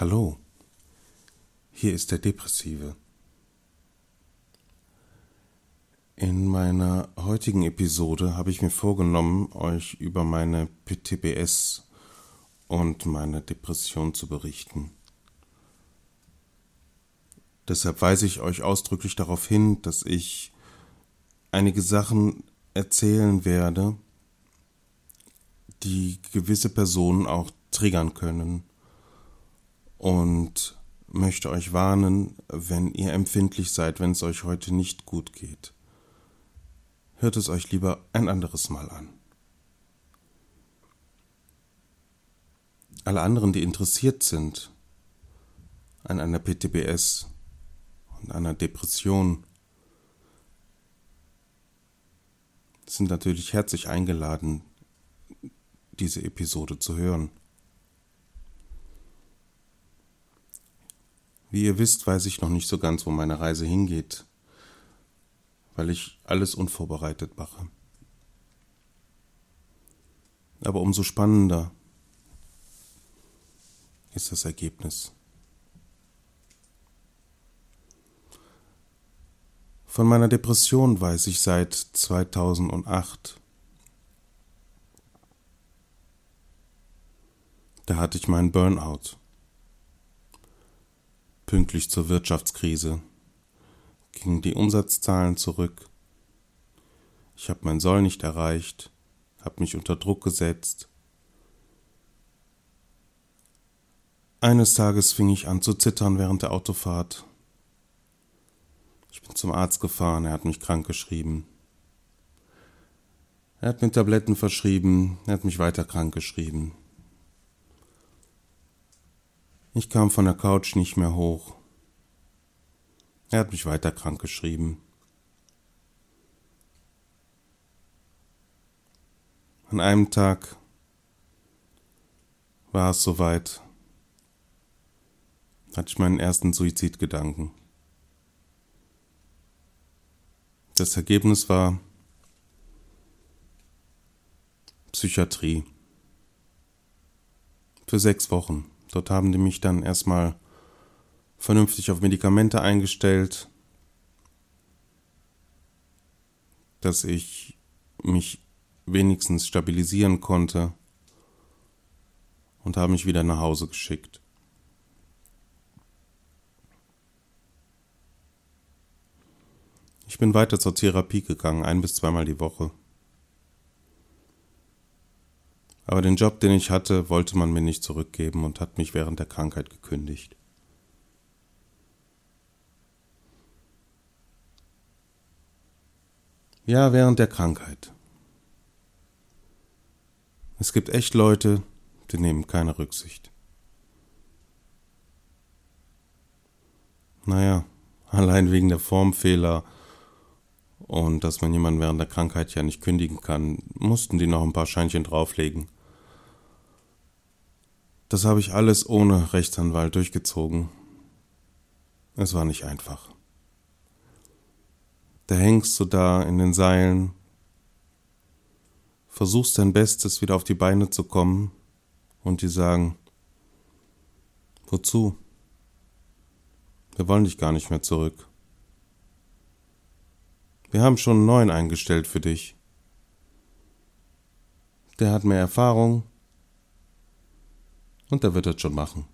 Hallo, hier ist der Depressive. In meiner heutigen Episode habe ich mir vorgenommen, euch über meine PTBS und meine Depression zu berichten. Deshalb weise ich euch ausdrücklich darauf hin, dass ich einige Sachen erzählen werde, die gewisse Personen auch triggern können und möchte euch warnen, wenn ihr empfindlich seid, wenn es euch heute nicht gut geht. Hört es euch lieber ein anderes Mal an. Alle anderen, die interessiert sind an einer PTBS und einer Depression, sind natürlich herzlich eingeladen, diese Episode zu hören. Wie ihr wisst, weiß ich noch nicht so ganz, wo meine Reise hingeht, weil ich alles unvorbereitet mache. Aber umso spannender ist das Ergebnis. Von meiner Depression weiß ich seit 2008. Da hatte ich meinen Burnout pünktlich zur Wirtschaftskrise gingen die Umsatzzahlen zurück. Ich habe mein Soll nicht erreicht, habe mich unter Druck gesetzt. Eines Tages fing ich an zu zittern während der Autofahrt. Ich bin zum Arzt gefahren, er hat mich krank geschrieben. Er hat mir Tabletten verschrieben, er hat mich weiter krank geschrieben. Ich kam von der Couch nicht mehr hoch. Er hat mich weiter krank geschrieben. An einem Tag war es soweit, hatte ich meinen ersten Suizidgedanken. Das Ergebnis war Psychiatrie. Für sechs Wochen. Dort haben die mich dann erstmal vernünftig auf Medikamente eingestellt, dass ich mich wenigstens stabilisieren konnte und haben mich wieder nach Hause geschickt. Ich bin weiter zur Therapie gegangen, ein bis zweimal die Woche. Aber den Job, den ich hatte, wollte man mir nicht zurückgeben und hat mich während der Krankheit gekündigt. Ja, während der Krankheit. Es gibt echt Leute, die nehmen keine Rücksicht. Naja, allein wegen der Formfehler und dass man jemanden während der Krankheit ja nicht kündigen kann, mussten die noch ein paar Scheinchen drauflegen. Das habe ich alles ohne Rechtsanwalt durchgezogen. Es war nicht einfach. Da hängst du da in den Seilen, versuchst dein Bestes wieder auf die Beine zu kommen und die sagen, wozu? Wir wollen dich gar nicht mehr zurück. Wir haben schon einen neuen eingestellt für dich. Der hat mehr Erfahrung, und der wird das schon machen.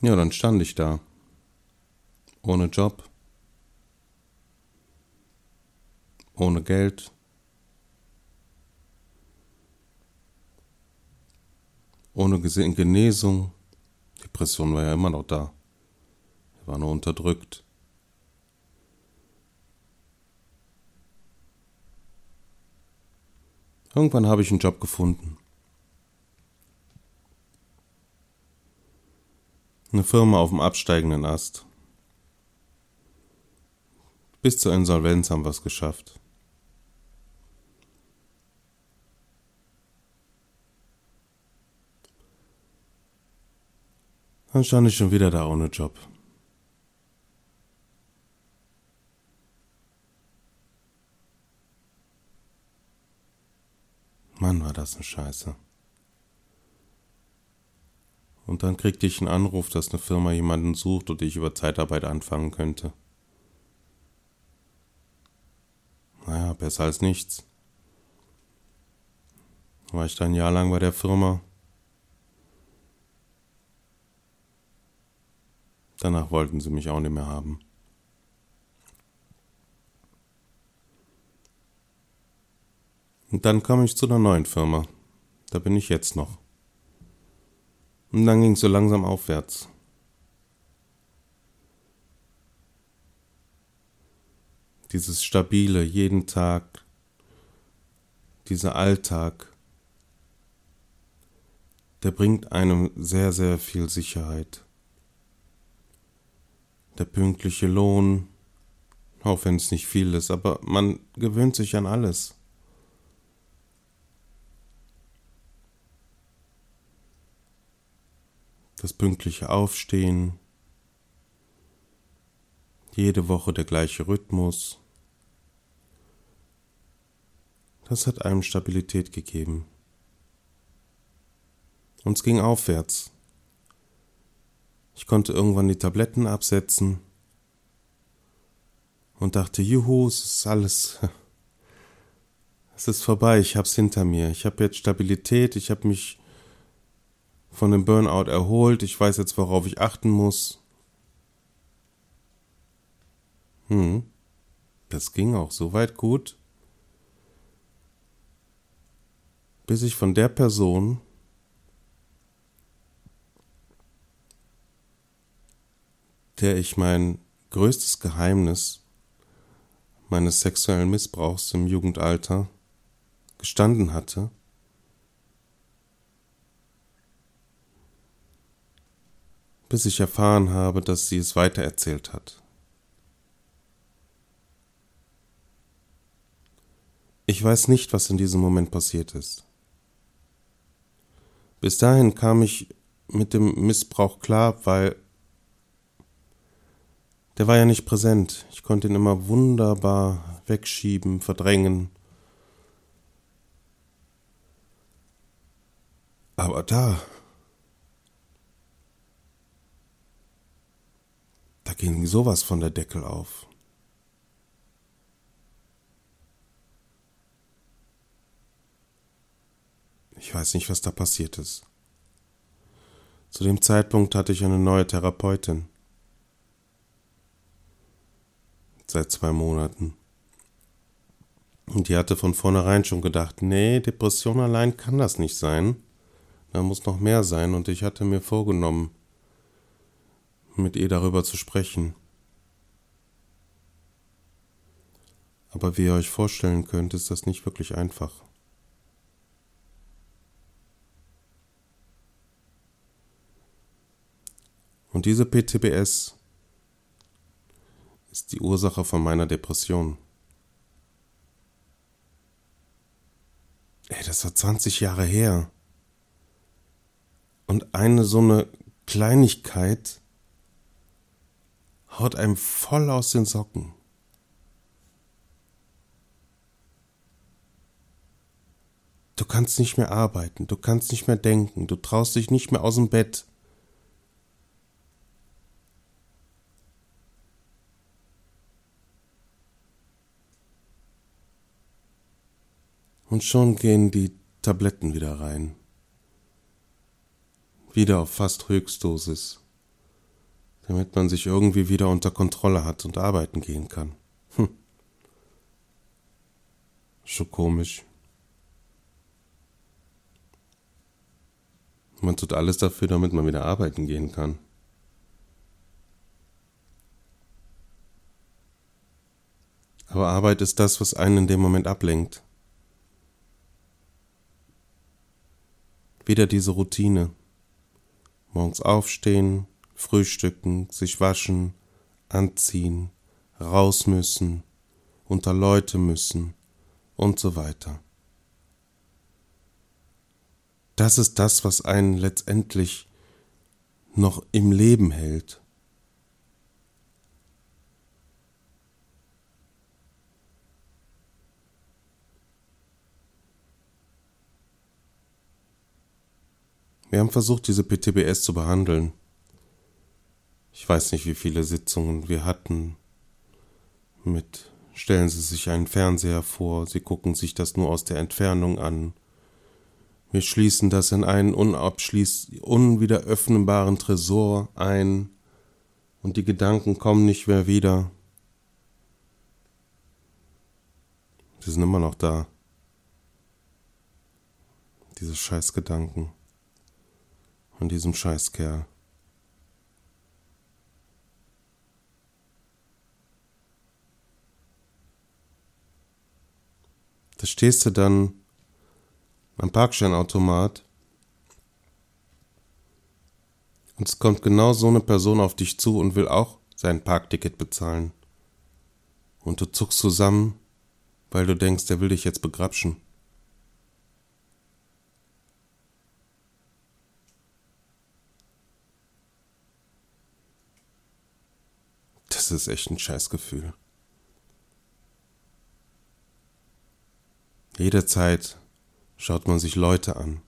Ja, dann stand ich da. Ohne Job. Ohne Geld. Ohne Genesung. Depression war ja immer noch da. Er war nur unterdrückt. Irgendwann habe ich einen Job gefunden. Eine Firma auf dem absteigenden Ast. Bis zur Insolvenz haben wir es geschafft. Dann stand ich schon wieder da ohne Job. Mann, war das eine Scheiße. Und dann kriegte ich einen Anruf, dass eine Firma jemanden sucht und ich über Zeitarbeit anfangen könnte. Naja, besser als nichts. War ich dann ein Jahr lang bei der Firma. Danach wollten sie mich auch nicht mehr haben. Und dann kam ich zu einer neuen Firma. Da bin ich jetzt noch. Und dann ging es so langsam aufwärts. Dieses stabile, jeden Tag, dieser Alltag, der bringt einem sehr, sehr viel Sicherheit. Der pünktliche Lohn, auch wenn es nicht viel ist, aber man gewöhnt sich an alles. Das pünktliche Aufstehen, jede Woche der gleiche Rhythmus. Das hat einem Stabilität gegeben. Und es ging aufwärts. Ich konnte irgendwann die Tabletten absetzen und dachte, juhu, es ist alles, es ist vorbei, ich hab's hinter mir. Ich habe jetzt Stabilität, ich habe mich von dem Burnout erholt. Ich weiß jetzt, worauf ich achten muss. Hm, das ging auch soweit gut, bis ich von der Person der ich mein größtes Geheimnis meines sexuellen Missbrauchs im Jugendalter gestanden hatte, bis ich erfahren habe, dass sie es weitererzählt hat. Ich weiß nicht, was in diesem Moment passiert ist. Bis dahin kam ich mit dem Missbrauch klar, weil der war ja nicht präsent. Ich konnte ihn immer wunderbar wegschieben, verdrängen. Aber da, Da ging sowas von der Deckel auf. Ich weiß nicht, was da passiert ist. Zu dem Zeitpunkt hatte ich eine neue Therapeutin. Seit zwei Monaten. Und die hatte von vornherein schon gedacht, nee, Depression allein kann das nicht sein. Da muss noch mehr sein. Und ich hatte mir vorgenommen, mit ihr darüber zu sprechen. Aber wie ihr euch vorstellen könnt, ist das nicht wirklich einfach. Und diese PTBS ist die Ursache von meiner Depression. Ey, das war 20 Jahre her. Und eine so eine Kleinigkeit haut einem voll aus den Socken. Du kannst nicht mehr arbeiten, du kannst nicht mehr denken, du traust dich nicht mehr aus dem Bett. Und schon gehen die Tabletten wieder rein. Wieder auf fast Höchstdosis damit man sich irgendwie wieder unter Kontrolle hat und arbeiten gehen kann. Hm. Schon komisch. Man tut alles dafür, damit man wieder arbeiten gehen kann. Aber Arbeit ist das, was einen in dem Moment ablenkt. Wieder diese Routine. Morgens aufstehen, frühstücken, sich waschen, anziehen, raus müssen, unter Leute müssen und so weiter. Das ist das, was einen letztendlich noch im Leben hält. Wir haben versucht, diese PTBS zu behandeln. Ich weiß nicht, wie viele Sitzungen wir hatten. Mit stellen Sie sich einen Fernseher vor, Sie gucken sich das nur aus der Entfernung an. Wir schließen das in einen unwieder öffnenbaren Tresor ein, und die Gedanken kommen nicht mehr wieder. Sie sind immer noch da. Diese Scheißgedanken. Von diesem Scheißkerl. Da stehst du dann am Parkscheinautomat und es kommt genau so eine Person auf dich zu und will auch sein Parkticket bezahlen. Und du zuckst zusammen, weil du denkst, der will dich jetzt begrapschen. Das ist echt ein Scheißgefühl. Jederzeit schaut man sich Leute an,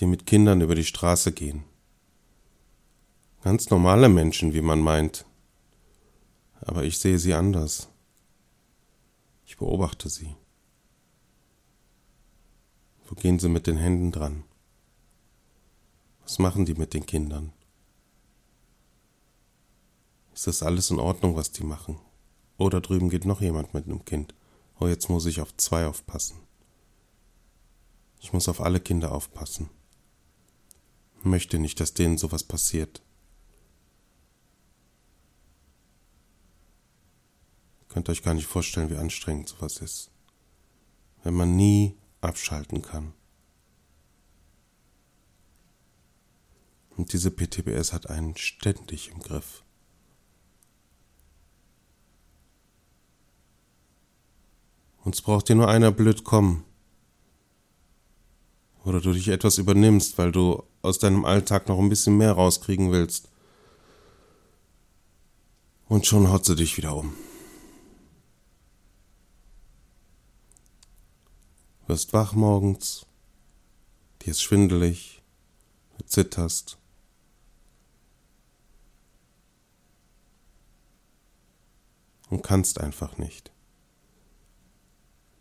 die mit Kindern über die Straße gehen. Ganz normale Menschen, wie man meint. Aber ich sehe sie anders. Ich beobachte sie. Wo gehen sie mit den Händen dran? Was machen die mit den Kindern? Ist das alles in Ordnung, was die machen? Oder drüben geht noch jemand mit einem Kind. Oh, jetzt muss ich auf zwei aufpassen. Ich muss auf alle Kinder aufpassen. Möchte nicht, dass denen sowas passiert. Könnt euch gar nicht vorstellen, wie anstrengend sowas ist. Wenn man nie abschalten kann. Und diese PTBS hat einen ständig im Griff. Uns braucht dir nur einer blöd kommen. Oder du dich etwas übernimmst, weil du aus deinem Alltag noch ein bisschen mehr rauskriegen willst. Und schon haut sie dich wieder um. Wirst wach morgens, dir ist schwindelig, du zitterst. Und kannst einfach nicht.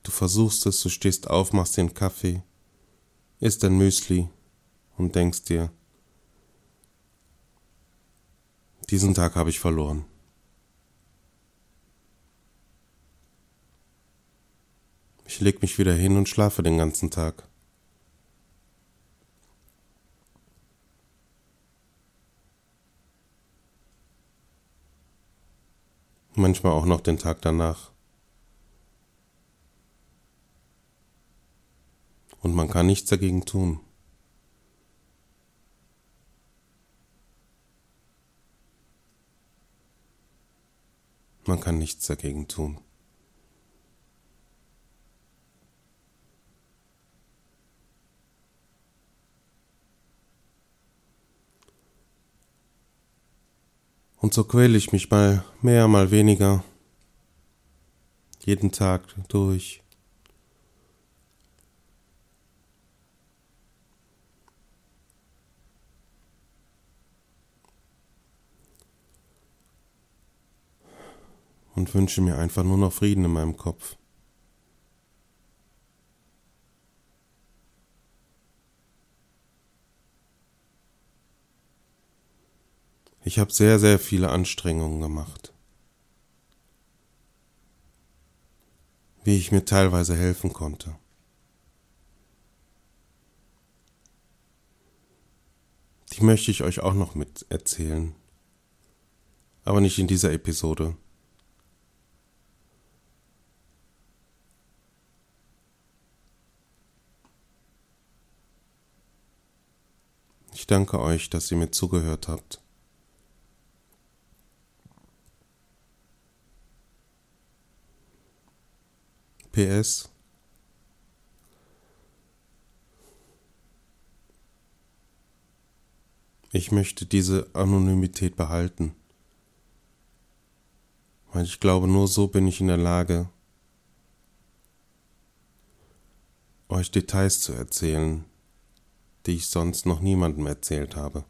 Du versuchst es, du stehst auf, machst den Kaffee, isst ein Müsli und denkst dir, diesen Tag habe ich verloren. Ich leg mich wieder hin und schlafe den ganzen Tag. Manchmal auch noch den Tag danach. Und man kann nichts dagegen tun. Man kann nichts dagegen tun. Und so quäle ich mich mal mehr, mal weniger, jeden Tag durch. Und wünsche mir einfach nur noch Frieden in meinem Kopf. Ich habe sehr, sehr viele Anstrengungen gemacht. Wie ich mir teilweise helfen konnte. Die möchte ich euch auch noch mit erzählen. Aber nicht in dieser Episode. Ich danke euch, dass ihr mir zugehört habt. PS Ich möchte diese Anonymität behalten, weil ich glaube, nur so bin ich in der Lage, euch Details zu erzählen, die ich sonst noch niemandem erzählt habe.